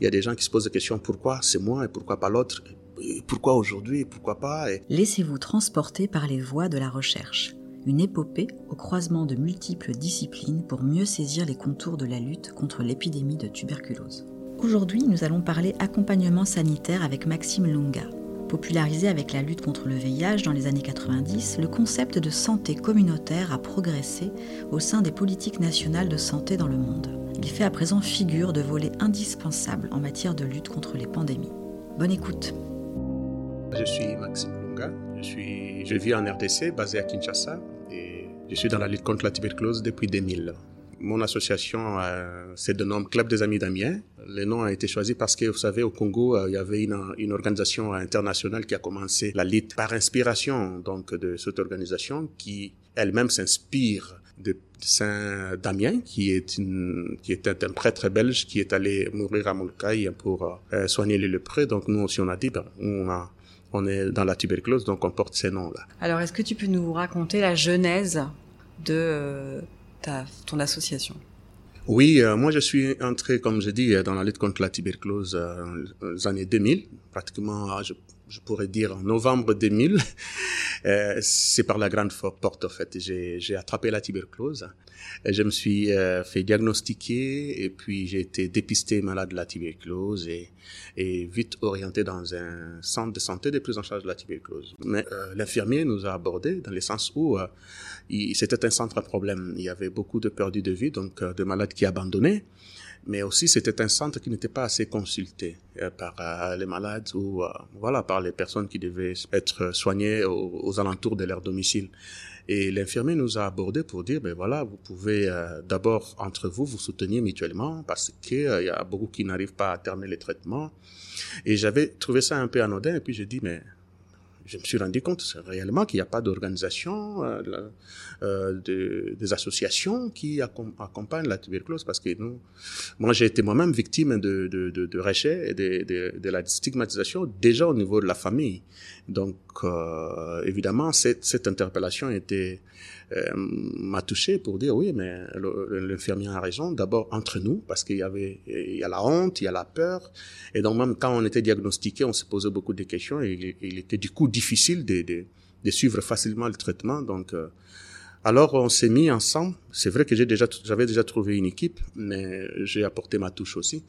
Il y a des gens qui se posent des questions pourquoi c'est moi et pourquoi pas l'autre? Pourquoi aujourd'hui et pourquoi pas? Laissez-vous transporter par les voies de la recherche. Une épopée au croisement de multiples disciplines pour mieux saisir les contours de la lutte contre l'épidémie de tuberculose. Aujourd'hui, nous allons parler accompagnement sanitaire avec Maxime Lunga. Popularisé avec la lutte contre le VIH dans les années 90, le concept de santé communautaire a progressé au sein des politiques nationales de santé dans le monde. Il fait à présent figure de volet indispensable en matière de lutte contre les pandémies. Bonne écoute. Je suis Maxime Lunga, je, suis, je vis en RDC, basé à Kinshasa, et je suis dans la lutte contre la tuberculose depuis 2000. Mon association euh, c'est de nom Club des Amis d'Amiens. Le nom a été choisi parce que, vous savez, au Congo, euh, il y avait une, une, organisation internationale qui a commencé la lutte par inspiration donc de cette organisation qui elle-même s'inspire de Saint Damien, qui est une, qui était un prêtre belge qui est allé mourir à Molkai pour euh, soigner les lépreux. Donc nous aussi on a dit, ben, on a on est dans la tuberculose, donc on porte ces noms-là. Alors, est-ce que tu peux nous raconter la genèse de ta, ton association? Oui, euh, moi je suis entré, comme je dis, dans la lutte contre la tuberculose euh, dans les années 2000, pratiquement, je, je pourrais dire en novembre 2000. Euh, c'est par la grande porte, en fait. J'ai attrapé la tuberculose. Je me suis euh, fait diagnostiquer et puis j'ai été dépisté malade de la tuberculose et, et vite orienté dans un centre de santé de prise en charge de la tuberculose. Mais euh, l'infirmier nous a abordé dans le sens où c'était un centre à problème. Il y avait beaucoup de perdus de vie, donc de malades qui abandonnaient mais aussi c'était un centre qui n'était pas assez consulté euh, par euh, les malades ou euh, voilà par les personnes qui devaient être soignées aux, alentours de leur domicile. Et l'infirmier nous a abordé pour dire ben voilà vous pouvez d'abord entre vous vous soutenir mutuellement parce qu'il y a beaucoup qui n'arrivent pas à terminer les traitements. Et j'avais trouvé ça un peu anodin et puis j'ai dit mais je me suis rendu compte réellement qu'il n'y a pas d'organisation, euh, euh, de, des associations qui accompagnent la tuberculose parce que nous, moi j'ai été moi-même victime de, de, de, de rejet et de, de, de, la stigmatisation déjà au niveau de la famille. Donc euh, évidemment cette, cette interpellation était m'a touché pour dire oui, mais l'infirmier a raison. D'abord entre nous, parce qu'il y avait, il y a la honte, il y a la peur, et donc même quand on était diagnostiqué, on se posait beaucoup de questions. Et il, était du coup difficile de, de, de, suivre facilement le traitement. Donc euh, alors on s'est mis ensemble. C'est vrai que j'ai déjà, j'avais déjà trouvé une équipe, mais j'ai apporté ma touche aussi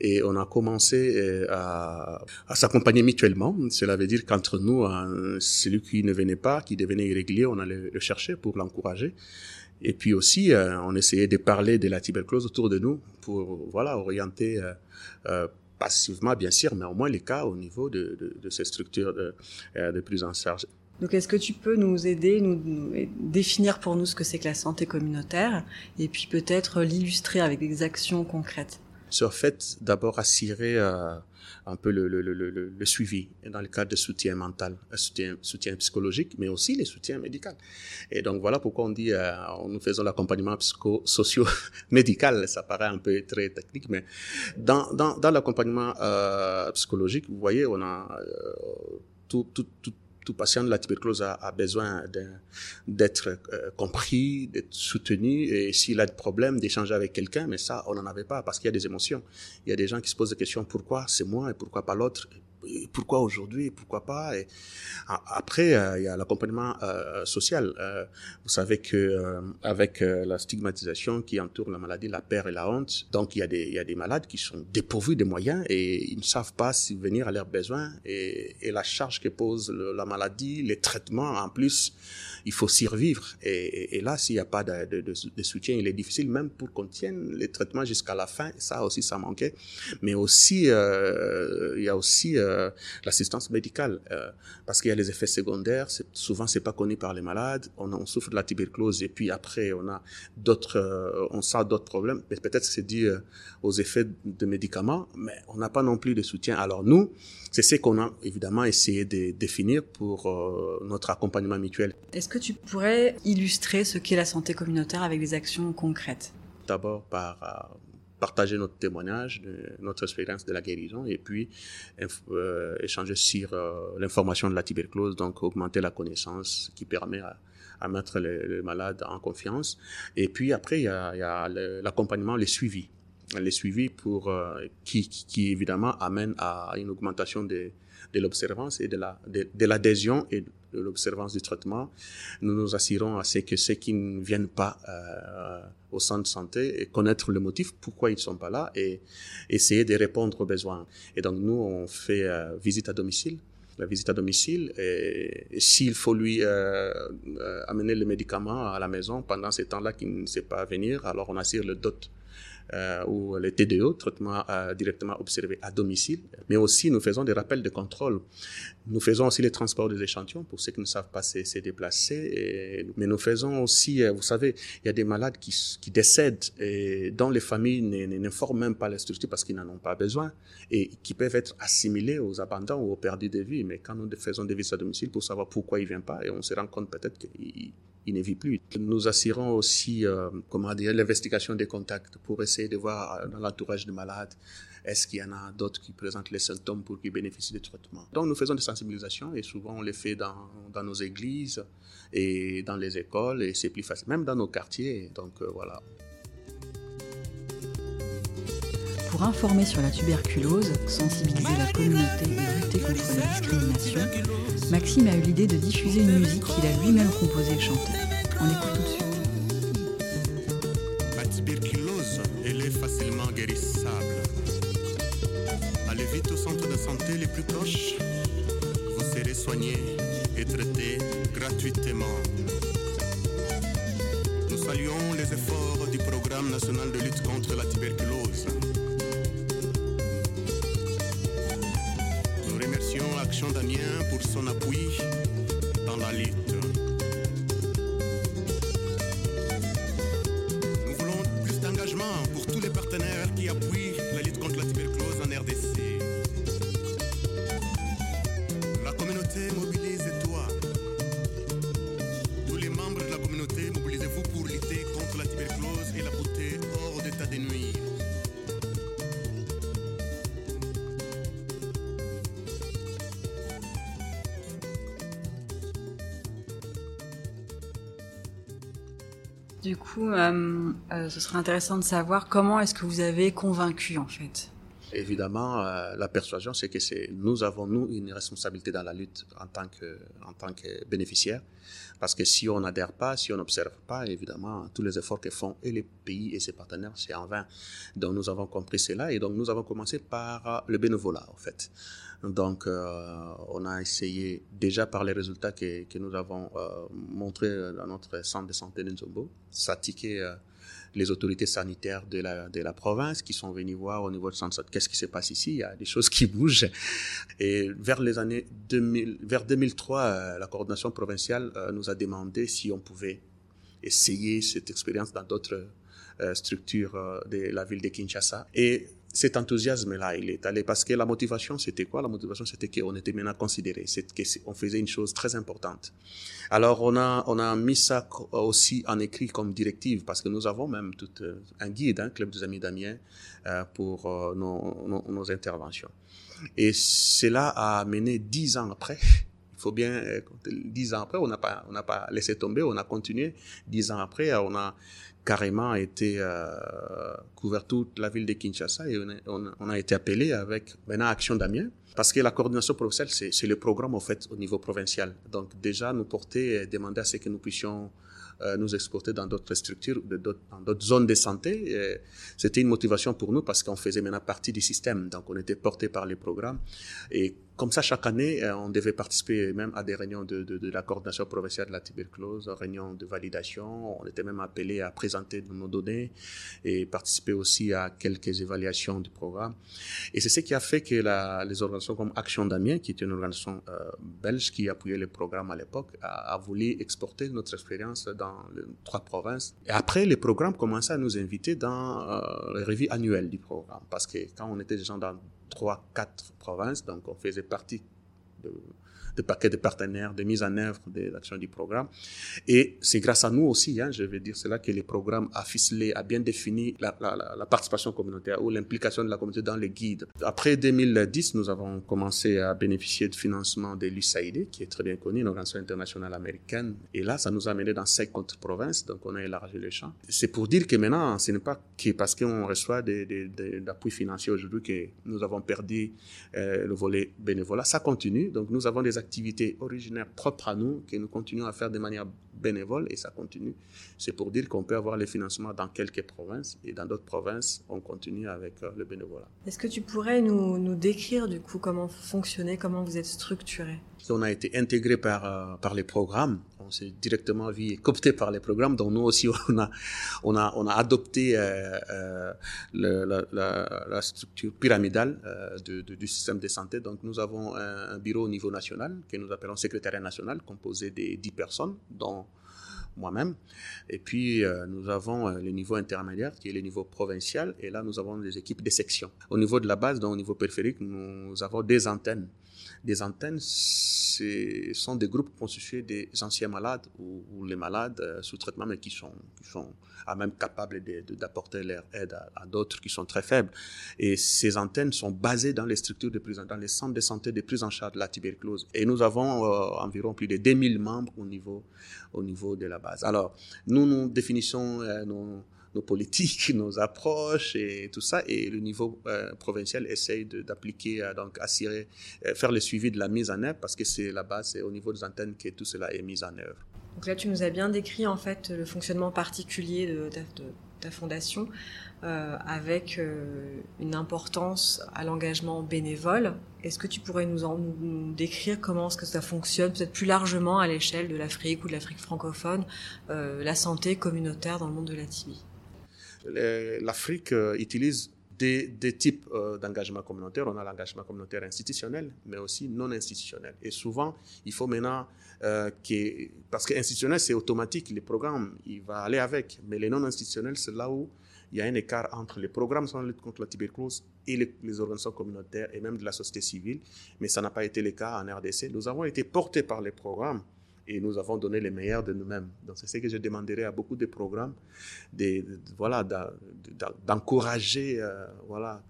et on a commencé euh, à, s'accompagner mutuellement. Cela veut dire qu'entre nous, hein, celui qui ne venait pas, qui devenait irrégulier, on allait le chercher pour l'encourager. Et puis aussi, euh, on essayait de parler de la tuberculose autour de nous pour voilà orienter euh, passivement, bien sûr, mais au moins les cas au niveau de ces structures de, de prise en charge. Donc, est-ce que tu peux nous aider, nous, définir pour nous ce que c'est que la santé communautaire, et puis peut-être l'illustrer avec des actions concrètes? Sur fait d'abord assurer euh, un peu le, suivi dans le cadre de soutien mental, soutien, soutien psychologique, mais aussi les soutiens médicaux. Et donc voilà pourquoi on dit, euh, nous faisons l'accompagnement psycho-socio-médical. Ça paraît un peu très technique, mais dans, l'accompagnement euh, psychologique, vous voyez, on a euh, tout tout patient de la tuberculose a, a besoin d'être euh, compris, d'être soutenu, et s'il a des problèmes, d'échanger avec quelqu'un, mais ça, on n'en avait pas parce qu'il y a des émotions. Il y a des gens qui se posent des questions, pourquoi c'est moi et pourquoi pas l'autre? Pourquoi aujourd'hui, pourquoi pas. Après, euh, il y a l'accompagnement euh, social. Euh, vous savez que avec la stigmatisation qui entoure la maladie, la peur et la honte, donc il y a des malades qui sont dépourvus de moyens et ils ne savent pas subvenir à leurs besoins et la charge que pose la maladie, les traitements en plus, il faut survivre. Et, là, s'il n'y a pas de, soutien, il est difficile même pour qu'on tienne les traitements jusqu'à la fin. Ça aussi, ça manquait. Mais aussi, il y a aussi euh, l'assistance médicale, euh, parce qu'il y a les effets secondaires. Souvent, c'est pas connu par les malades. On, souffre de la tuberculose et puis après, on a d'autres, euh, on sent d'autres problèmes. Peut-être que c'est dû aux effets de médicaments, mais on n'a pas non plus de soutien. Alors nous, c'est ce qu'on a évidemment essayé de définir pour notre accompagnement mutuel. Tu pourrais illustrer ce qu'est la santé communautaire avec des actions concrètes? D'abord par partager notre témoignage, notre expérience de la guérison et puis euh, échanger sur euh, l'information de la tuberculose, donc augmenter la connaissance qui permet à, mettre les, malades en confiance. Et puis après, il y a, l'accompagnement, les suivis. Les suivis pour qui, qui, évidemment amène à une augmentation de, l'observance et de la de, l'adhésion et de l'observance du traitement. Nous nous assurons à ce que ceux qui ne viennent pas au centre de santé et le motif pourquoi ils ne sont pas là et essayer de répondre aux besoins. Et donc nous on fait visite à domicile la visite à domicile. Et, s'il faut lui euh, euh, amener le médicament à la maison pendant ce temps-là qu'il ne sait pas venir, alors on assure le dot euh, ou les TDO, traitement euh, directement observé à domicile. Mais aussi, nous faisons des rappels de contrôle. Nous faisons aussi les transports des échantillons pour ceux qui ne savent pas se, déplacer. Mais nous faisons aussi, euh, vous savez, il y a des malades qui, décèdent et dont les familles n'informent même pas les structures parce qu'ils n'en ont pas besoin et qui peuvent être assimilés aux abandons ou aux perdus de vie. Mais quand nous faisons des visites à domicile pour savoir pourquoi ils ne viennent pas et on se rend compte peut-être qu'ils il ne vit plus. Nous assurons aussi, euh, comment dire, l'investigation des contacts pour essayer de voir euh, dans l'entourage du malade, est-ce qu'il y en a d'autres qui présentent les symptômes pour qu'ils bénéficient du traitement. Donc nous faisons des sensibilisations et souvent on les fait dans, dans nos églises et dans les écoles et c'est plus facile, même dans nos quartiers. Donc euh, voilà. Pour informer sur la tuberculose, sensibiliser la communauté et lutter contre la discrimination, Maxime a eu l'idée de diffuser une musique qu'il a lui-même composée et chantée. On écoute tout de suite. Vous serez soigné et traité gratuitement. Nous saluons les efforts du Programme national de lutte contre la tuberculose. Action Damien pour son appui dans la lutte. Du coup, euh, euh, ce serait intéressant de savoir comment est-ce que vous avez convaincu en fait. Évidemment, euh, la persuasion, c'est que c'est nous avons nous une responsabilité dans la lutte en tant que en tant que bénéficiaire, parce que si on n'adhère pas, si on n'observe pas, évidemment, tous les efforts que font et les pays et ses partenaires, c'est en vain. Donc nous avons compris cela et donc nous avons commencé par le bénévolat en fait. Donc, euh, on a essayé déjà par les résultats que, que nous avons euh, montrés dans notre centre de santé de Nzombo, s'attiquer euh, les autorités sanitaires de la, de la province qui sont venus voir au niveau de centre qu'est-ce qui se passe ici, il y a des choses qui bougent. Et vers les années 2000, vers 2003, euh, la coordination provinciale euh, nous a demandé si on pouvait essayer cette expérience dans d'autres euh, structures de la ville de Kinshasa. Et cet enthousiasme-là, il est allé parce que la motivation, c'était quoi? La motivation, c'était qu'on était maintenant considéré, c'est qu'on faisait une chose très importante. Alors, on a, on a mis ça aussi en écrit comme directive parce que nous avons même tout euh, un guide, un hein, club des amis d'Amiens, euh, pour euh, nos, nos, interventions. Et cela a mené dix ans après. Il faut bien, dix ans après, on n'a pas, on n'a pas laissé tomber, on a continué. Dix ans après, on a carrément été euh, couvert toute la ville de Kinshasa et on a, a été appelé avec maintenant Action d'Amiens parce que la coordination provinciale c'est le programme en fait au niveau provincial. Donc déjà nous porter et demander à ce que nous puissions euh, nous exporter dans d'autres structures, dans d'autres zones de santé. C'était une motivation pour nous parce qu'on faisait maintenant partie du système, donc on était porté par les programmes. Et comme ça, chaque année, euh, on devait participer même à des réunions de, la coordination provinciale de la tuberculose, réunions de validation. On était même appelé à présenter nos données et participer aussi à quelques évaluations du programme. Et c'est ce qui a fait que les organisations comme Action d'Amiens, qui est une organisation euh, belge qui appuyait le programme à l'époque, a, voulu exporter notre expérience dans trois provinces. Et après, les programmes commençaient à nous inviter dans euh, les revues annuelles du programme, parce que quand on était déjà dans trois, quatre provinces, donc on faisait partie de, de paquets de partenaires, de mise en œuvre des actions du programme. Et c'est grâce à nous aussi, hein, je vais dire cela, que le programme a ficelé, a bien défini la, participation communautaire ou l'implication de la communauté dans les guides. Après 2010, nous avons commencé à bénéficier de financement de l'USAID, qui est très bien connu, une organisation internationale américaine. Et là, ça nous a amené dans cinq autres provinces, donc on a élargi le champ. C'est pour dire que maintenant, ce n'est pas que parce qu'on reçoit des, des, des aujourd'hui que nous avons perdu euh, le volet bénévolat. Ça continue. Donc, nous avons des originaires propres à nous que nous continuons à faire de manière bénévole et ça continue. C'est pour dire qu'on peut avoir les financements dans quelques provinces et dans d'autres provinces, on continue avec euh, le bénévolat. Est-ce que tu pourrais nous, nous décrire du coup comment vous fonctionnez, comment vous êtes structuré? On a été intégré par, euh, par les programmes. On s'est directement vu coopté par les programmes. Donc nous aussi, on a, on a, on a adopté euh, euh, la, structure pyramidale euh, du système de santé. Donc nous avons un, bureau au niveau national que nous appelons secrétariat national, composé de 10 personnes, dont moi-même. Et puis, nous avons le niveau intermédiaire, qui est le niveau provincial, et là, nous avons des équipes de section. Au niveau de la base, donc au niveau périphérique, nous avons des antennes. Des antennes, ce sont des groupes constitués des anciens malades ou, les malades euh, sous traitement, mais qui sont, qui sont à même capables d'apporter leur aide à, d'autres qui sont très faibles. Et ces antennes sont basées dans les structures de prise, dans les centres de santé de prise en charge de la tuberculose. Et nous avons euh, environ plus de 2000 membres au niveau, au niveau de la base. Alors, nous, nous définissons euh, nos politiques, nos approches et tout ça. Et le niveau euh, provincial essaye d'appliquer, euh, donc assurer, euh, faire le suivi de la mise en œuvre parce que c'est la base, c'est au niveau des antennes que tout cela est mis en œuvre. Donc là, tu nous as bien décrit en fait le fonctionnement particulier de ta, fondation avec une importance à l'engagement bénévole. Est-ce que tu pourrais nous, en, décrire comment est-ce que ça fonctionne, peut-être plus largement à l'échelle de l'Afrique ou de l'Afrique francophone, la santé communautaire dans le monde de la TB L'Afrique euh, utilise des, types euh, d'engagement communautaire. On a l'engagement communautaire institutionnel, mais aussi non institutionnel. Et souvent, il faut maintenant euh, que, parce que institutionnel, c'est automatique, les programmes, il va aller avec. Mais les non institutionnels, c'est là où il y a un écart entre les programmes sur la lutte contre la tuberculose et les, les, organisations communautaires et même de la société civile. Mais ça n'a pas été le cas en RDC. Nous avons été portés par les programmes et nous avons donné les meilleurs de nous-mêmes. Donc c'est ce que je demanderais à beaucoup de programmes, de, voilà, d'encourager, euh, voilà,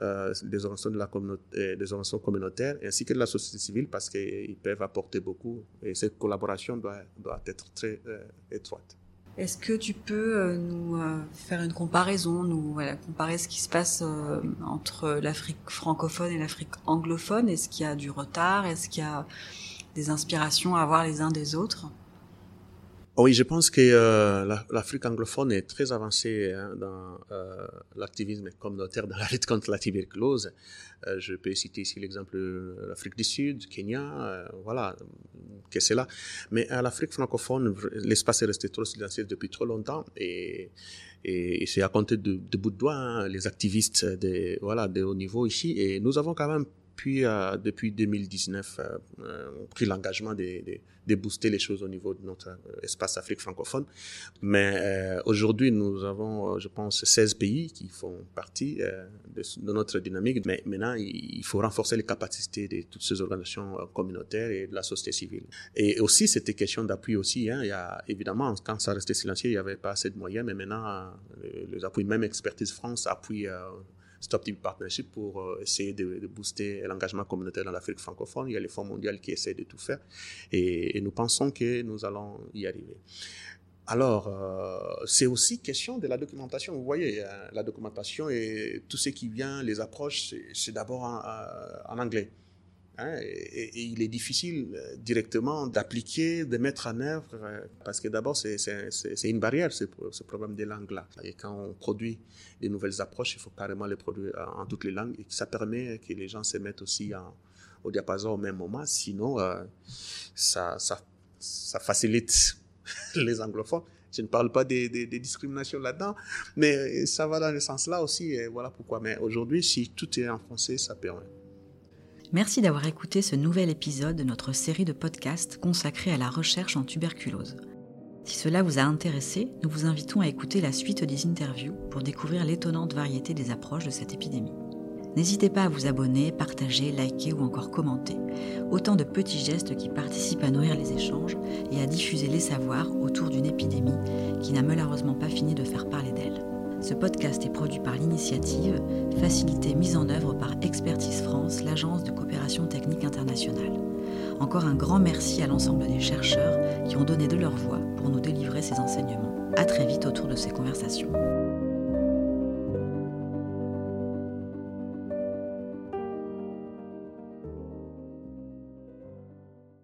euh, des organisations de la communauté, organisations communautaires ainsi que de la société civile parce qu'ils peuvent apporter beaucoup et cette collaboration doit, doit être très euh, étroite. Est-ce que tu peux euh, nous euh, faire une comparaison, nous comparer ce qui se passe euh, entre l'Afrique francophone et l'Afrique anglophone? Est-ce qu'il y a du retard? Est-ce qu'il y a des inspirations à avoir les uns des autres oui, je pense que euh, l'Afrique anglophone est très avancée hein, dans euh, l'activisme communautaire dans la lutte contre la tuberculose. Euh, je peux citer ici l'exemple de l'Afrique du Sud, Kenya, voilà, que c'est là. Mais à l'Afrique francophone, l'espace est resté trop silencieux depuis trop longtemps et c'est à compter de, de bout de doigt hein, les activistes de, voilà, de haut niveau ici. Et nous avons quand même puis, euh, depuis 2019, euh, euh, pris l'engagement de, booster les choses au niveau de notre espace Afrique francophone. Mais aujourd'hui, nous avons, je pense, 16 pays qui font partie de, notre dynamique. Mais maintenant, il faut renforcer les capacités de toutes ces organisations communautaires et de la société civile. Et aussi, c'était question d'appui aussi. Hein. Il y a, évidemment, quand ça restait silencieux, il n'y avait pas assez de moyens. Mais maintenant, les appuis, même Expertise France appuie Stop TB Partnership pour euh, essayer de, booster l'engagement communautaire dans l'Afrique francophone. Il y a les fonds mondiaux qui essaient de tout faire et, nous pensons que nous allons y arriver. Alors, euh, c'est aussi question de la documentation. Vous voyez, euh, la documentation et tout ce qui vient, les approches, c'est d'abord en, anglais. Hein, et, il est difficile euh, directement d'appliquer, de mettre en œuvre, euh, parce que d'abord, c'est une barrière, ce, ce problème des langues-là. Et quand on produit des nouvelles approches, il faut carrément les produire en, en toutes les langues, et ça permet que les gens se mettent aussi au diapason au même moment, sinon, euh, ça, facilite les anglophones. Je ne parle pas des, des, discriminations là-dedans, mais ça va dans ce sens-là aussi, et voilà pourquoi. Mais aujourd'hui, si tout est en français, ça permet. Merci d'avoir écouté ce nouvel épisode de notre série de podcasts consacrée à la recherche en tuberculose. Si cela vous a intéressé, nous vous invitons à écouter la suite des interviews pour découvrir l'étonnante variété des approches de cette épidémie. N'hésitez pas à vous abonner, partager, liker ou encore commenter. Autant de petits gestes qui participent à nourrir les échanges et à diffuser les savoirs autour d'une épidémie qui n'a malheureusement pas fini de faire parler d'elle. Ce podcast est produit par l'initiative, facilité mise en œuvre par Expertise France, l'agence de coopération technique internationale. Encore un grand merci à l'ensemble des chercheurs qui ont donné de leur voix pour nous délivrer ces enseignements. À très vite autour de ces conversations.